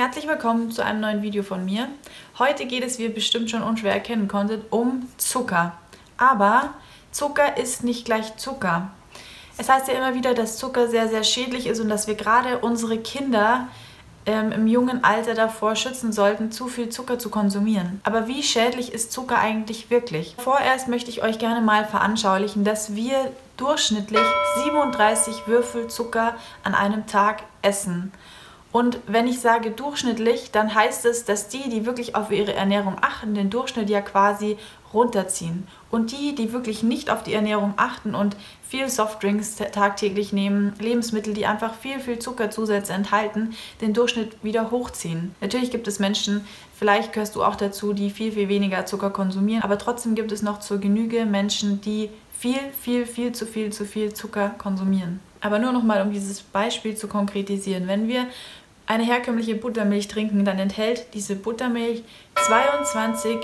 Herzlich willkommen zu einem neuen Video von mir. Heute geht es, wie ihr bestimmt schon unschwer erkennen konntet, um Zucker. Aber Zucker ist nicht gleich Zucker. Es heißt ja immer wieder, dass Zucker sehr, sehr schädlich ist und dass wir gerade unsere Kinder ähm, im jungen Alter davor schützen sollten, zu viel Zucker zu konsumieren. Aber wie schädlich ist Zucker eigentlich wirklich? Vorerst möchte ich euch gerne mal veranschaulichen, dass wir durchschnittlich 37 Würfel Zucker an einem Tag essen. Und wenn ich sage durchschnittlich, dann heißt es, dass die, die wirklich auf ihre Ernährung achten, den Durchschnitt ja quasi runterziehen. Und die, die wirklich nicht auf die Ernährung achten und viel Softdrinks tagtäglich nehmen, Lebensmittel, die einfach viel, viel Zuckerzusätze enthalten, den Durchschnitt wieder hochziehen. Natürlich gibt es Menschen, vielleicht gehörst du auch dazu, die viel, viel weniger Zucker konsumieren, aber trotzdem gibt es noch zur Genüge Menschen, die viel, viel, viel zu viel, zu viel Zucker konsumieren. Aber nur noch mal, um dieses Beispiel zu konkretisieren. Wenn wir eine herkömmliche Buttermilch trinken, dann enthält diese Buttermilch 22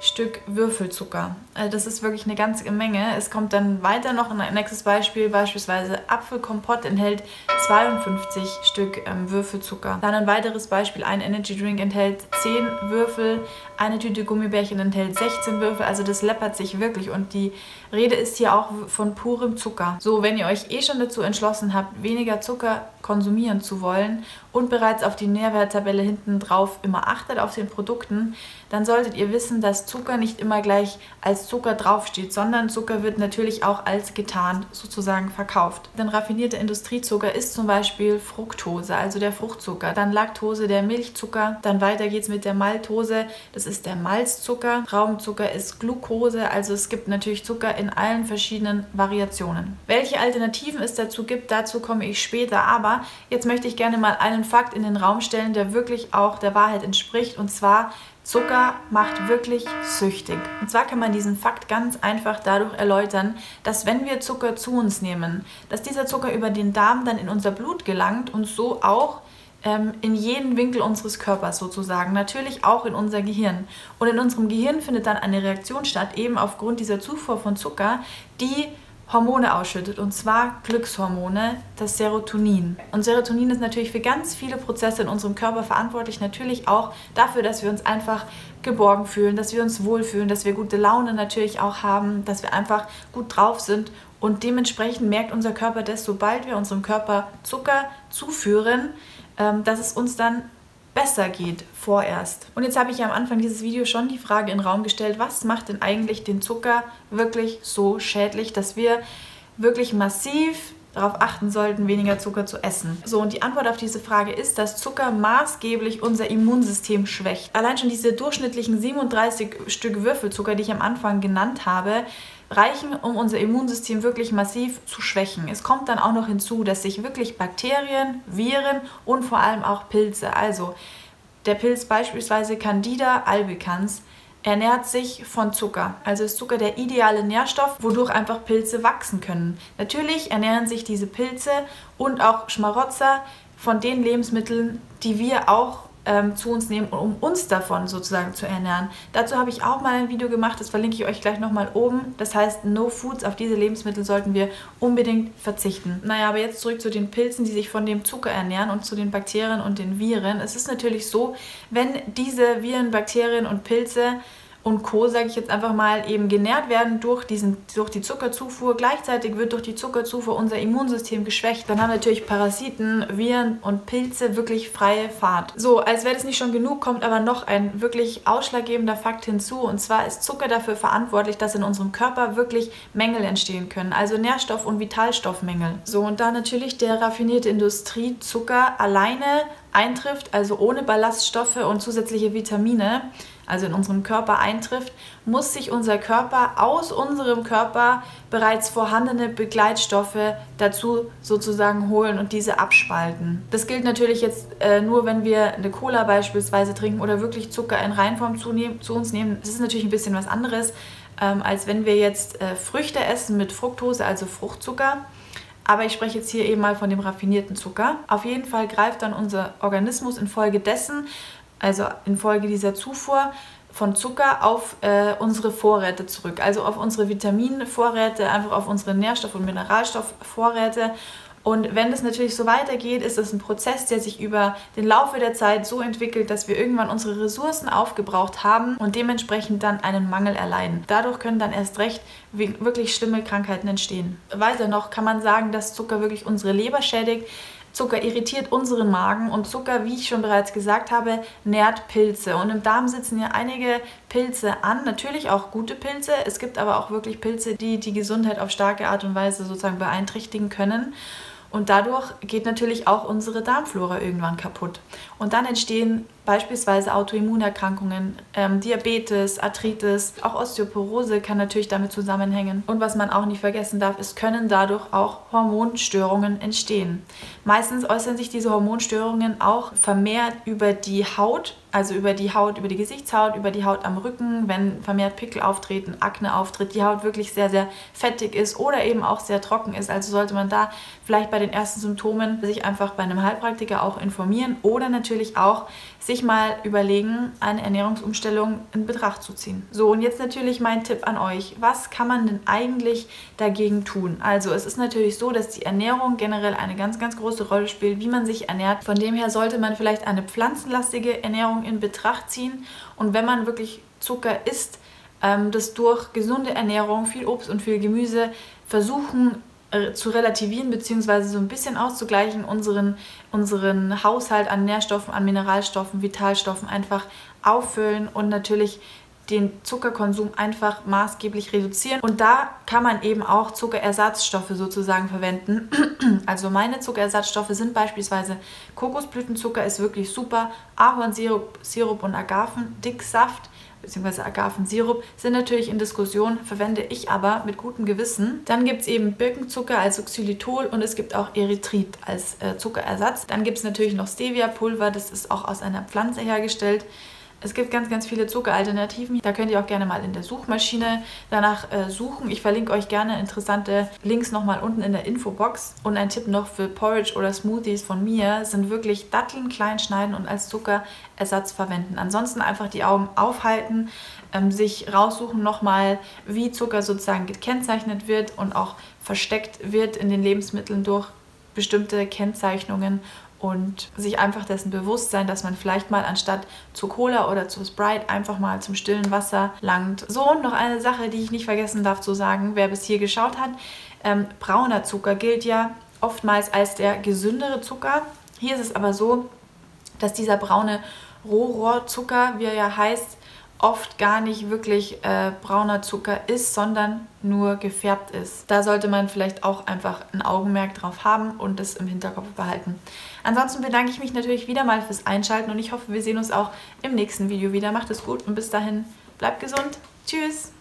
Stück Würfelzucker. Also das ist wirklich eine ganze Menge. Es kommt dann weiter noch ein nächstes Beispiel, beispielsweise Apfelkompott enthält 52 Stück ähm, Würfelzucker. Dann ein weiteres Beispiel, ein Energy Drink enthält 10 Würfel, eine Tüte Gummibärchen enthält 16 Würfel, also das läppert sich wirklich und die Rede ist hier auch von purem Zucker. So, wenn ihr euch eh schon dazu entschlossen habt, weniger Zucker konsumieren zu wollen und bereits auf die Nährwerttabelle hinten drauf immer achtet auf den Produkten, dann solltet ihr wissen, dass Zucker nicht immer gleich als Zucker draufsteht, sondern Zucker wird natürlich auch als getarnt sozusagen verkauft. Denn raffinierter Industriezucker ist zum Beispiel Fructose, also der Fruchtzucker, dann Laktose, der Milchzucker, dann weiter geht es mit der Maltose, das ist der Malzzucker, Traubenzucker ist Glucose, also es gibt natürlich Zucker in allen verschiedenen Variationen. Welche Alternativen es dazu gibt, dazu komme ich später, aber jetzt möchte ich gerne mal einen Fakt in den Raum stellen, der wirklich auch der Wahrheit entspricht. Und zwar Zucker macht wirklich süchtig. Und zwar kann man diesen Fakt ganz einfach dadurch erläutern, dass wenn wir Zucker zu uns nehmen, dass dieser Zucker über den Darm dann in unser Blut gelangt und so auch ähm, in jeden Winkel unseres Körpers sozusagen, natürlich auch in unser Gehirn. Und in unserem Gehirn findet dann eine Reaktion statt, eben aufgrund dieser Zufuhr von Zucker, die Hormone ausschüttet, und zwar Glückshormone, das Serotonin. Und Serotonin ist natürlich für ganz viele Prozesse in unserem Körper verantwortlich, natürlich auch dafür, dass wir uns einfach geborgen fühlen, dass wir uns wohlfühlen, dass wir gute Laune natürlich auch haben, dass wir einfach gut drauf sind. Und dementsprechend merkt unser Körper das, sobald wir unserem Körper Zucker zuführen, ähm, dass es uns dann besser geht vorerst. Und jetzt habe ich ja am Anfang dieses Videos schon die Frage in den Raum gestellt, was macht denn eigentlich den Zucker wirklich so schädlich, dass wir wirklich massiv darauf achten sollten, weniger Zucker zu essen. So, und die Antwort auf diese Frage ist, dass Zucker maßgeblich unser Immunsystem schwächt. Allein schon diese durchschnittlichen 37 Stück Würfelzucker, die ich am Anfang genannt habe, reichen, um unser Immunsystem wirklich massiv zu schwächen. Es kommt dann auch noch hinzu, dass sich wirklich Bakterien, Viren und vor allem auch Pilze, also der Pilz beispielsweise Candida albicans, ernährt sich von Zucker. Also ist Zucker der ideale Nährstoff, wodurch einfach Pilze wachsen können. Natürlich ernähren sich diese Pilze und auch Schmarotzer von den Lebensmitteln, die wir auch ähm, zu uns nehmen, um uns davon sozusagen zu ernähren. Dazu habe ich auch mal ein Video gemacht, das verlinke ich euch gleich nochmal oben. Das heißt, No Foods, auf diese Lebensmittel sollten wir unbedingt verzichten. Naja, aber jetzt zurück zu den Pilzen, die sich von dem Zucker ernähren und zu den Bakterien und den Viren. Es ist natürlich so, wenn diese Viren, Bakterien und Pilze und Co., sage ich jetzt einfach mal, eben genährt werden durch, diesen, durch die Zuckerzufuhr. Gleichzeitig wird durch die Zuckerzufuhr unser Immunsystem geschwächt. Dann haben natürlich Parasiten, Viren und Pilze wirklich freie Fahrt. So, als wäre das nicht schon genug, kommt aber noch ein wirklich ausschlaggebender Fakt hinzu. Und zwar ist Zucker dafür verantwortlich, dass in unserem Körper wirklich Mängel entstehen können. Also Nährstoff- und Vitalstoffmängel. So, und da natürlich der raffinierte Industriezucker alleine eintrifft, also ohne Ballaststoffe und zusätzliche Vitamine, also in unserem Körper eintrifft, muss sich unser Körper aus unserem Körper bereits vorhandene Begleitstoffe dazu sozusagen holen und diese abspalten. Das gilt natürlich jetzt äh, nur, wenn wir eine Cola beispielsweise trinken oder wirklich Zucker in Reinform zu, zu uns nehmen. Das ist natürlich ein bisschen was anderes, ähm, als wenn wir jetzt äh, Früchte essen mit Fructose, also Fruchtzucker. Aber ich spreche jetzt hier eben mal von dem raffinierten Zucker. Auf jeden Fall greift dann unser Organismus infolgedessen also infolge dieser Zufuhr von Zucker auf äh, unsere Vorräte zurück, also auf unsere Vitaminvorräte, einfach auf unsere Nährstoff- und Mineralstoffvorräte. Und wenn es natürlich so weitergeht, ist es ein Prozess, der sich über den Laufe der Zeit so entwickelt, dass wir irgendwann unsere Ressourcen aufgebraucht haben und dementsprechend dann einen Mangel erleiden. Dadurch können dann erst recht wirklich schlimme Krankheiten entstehen. Weiter noch kann man sagen, dass Zucker wirklich unsere Leber schädigt. Zucker irritiert unseren Magen und Zucker, wie ich schon bereits gesagt habe, nährt Pilze. Und im Darm sitzen ja einige Pilze an, natürlich auch gute Pilze. Es gibt aber auch wirklich Pilze, die die Gesundheit auf starke Art und Weise sozusagen beeinträchtigen können. Und dadurch geht natürlich auch unsere Darmflora irgendwann kaputt. Und dann entstehen beispielsweise Autoimmunerkrankungen, ähm, Diabetes, Arthritis, auch Osteoporose kann natürlich damit zusammenhängen. Und was man auch nicht vergessen darf, es können dadurch auch Hormonstörungen entstehen. Meistens äußern sich diese Hormonstörungen auch vermehrt über die Haut, also über die Haut, über die Gesichtshaut, über die Haut am Rücken, wenn vermehrt Pickel auftreten, Akne auftritt, die Haut wirklich sehr, sehr fettig ist oder eben auch sehr trocken ist. Also sollte man da vielleicht bei den ersten Symptomen sich einfach bei einem Heilpraktiker auch informieren oder natürlich auch sich mal überlegen, eine Ernährungsumstellung in Betracht zu ziehen. So, und jetzt natürlich mein Tipp an euch. Was kann man denn eigentlich dagegen tun? Also, es ist natürlich so, dass die Ernährung generell eine ganz, ganz große Rolle spielt, wie man sich ernährt. Von dem her sollte man vielleicht eine pflanzenlastige Ernährung in Betracht ziehen. Und wenn man wirklich Zucker isst, ähm, das durch gesunde Ernährung, viel Obst und viel Gemüse versuchen äh, zu relativieren bzw. so ein bisschen auszugleichen, unseren, unseren Haushalt an Nährstoffen, an Mineralstoffen, Vitalstoffen einfach auffüllen und natürlich den Zuckerkonsum einfach maßgeblich reduzieren. Und da kann man eben auch Zuckerersatzstoffe sozusagen verwenden. Also meine Zuckerersatzstoffe sind beispielsweise Kokosblütenzucker ist wirklich super, Ahornsirup Sirup und Agavendicksaft bzw. Agavensirup sind natürlich in Diskussion, verwende ich aber mit gutem Gewissen. Dann gibt es eben Birkenzucker, also Xylitol und es gibt auch Erythrit als äh, Zuckerersatz. Dann gibt es natürlich noch Stevia-Pulver, das ist auch aus einer Pflanze hergestellt. Es gibt ganz, ganz viele Zuckeralternativen. Da könnt ihr auch gerne mal in der Suchmaschine danach äh, suchen. Ich verlinke euch gerne interessante Links nochmal unten in der Infobox. Und ein Tipp noch für Porridge oder Smoothies von mir sind wirklich Datteln klein schneiden und als Zuckerersatz verwenden. Ansonsten einfach die Augen aufhalten, ähm, sich raussuchen nochmal, wie Zucker sozusagen gekennzeichnet wird und auch versteckt wird in den Lebensmitteln durch bestimmte Kennzeichnungen und sich einfach dessen bewusst sein, dass man vielleicht mal anstatt zu Cola oder zu Sprite einfach mal zum stillen Wasser langt. So, und noch eine Sache, die ich nicht vergessen darf zu sagen, wer bis hier geschaut hat. Ähm, brauner Zucker gilt ja oftmals als der gesündere Zucker. Hier ist es aber so, dass dieser braune Rohrohrzucker, wie er ja heißt, oft gar nicht wirklich äh, brauner Zucker ist, sondern nur gefärbt ist. Da sollte man vielleicht auch einfach ein Augenmerk drauf haben und das im Hinterkopf behalten. Ansonsten bedanke ich mich natürlich wieder mal fürs Einschalten und ich hoffe, wir sehen uns auch im nächsten Video wieder. Macht es gut und bis dahin bleibt gesund. Tschüss!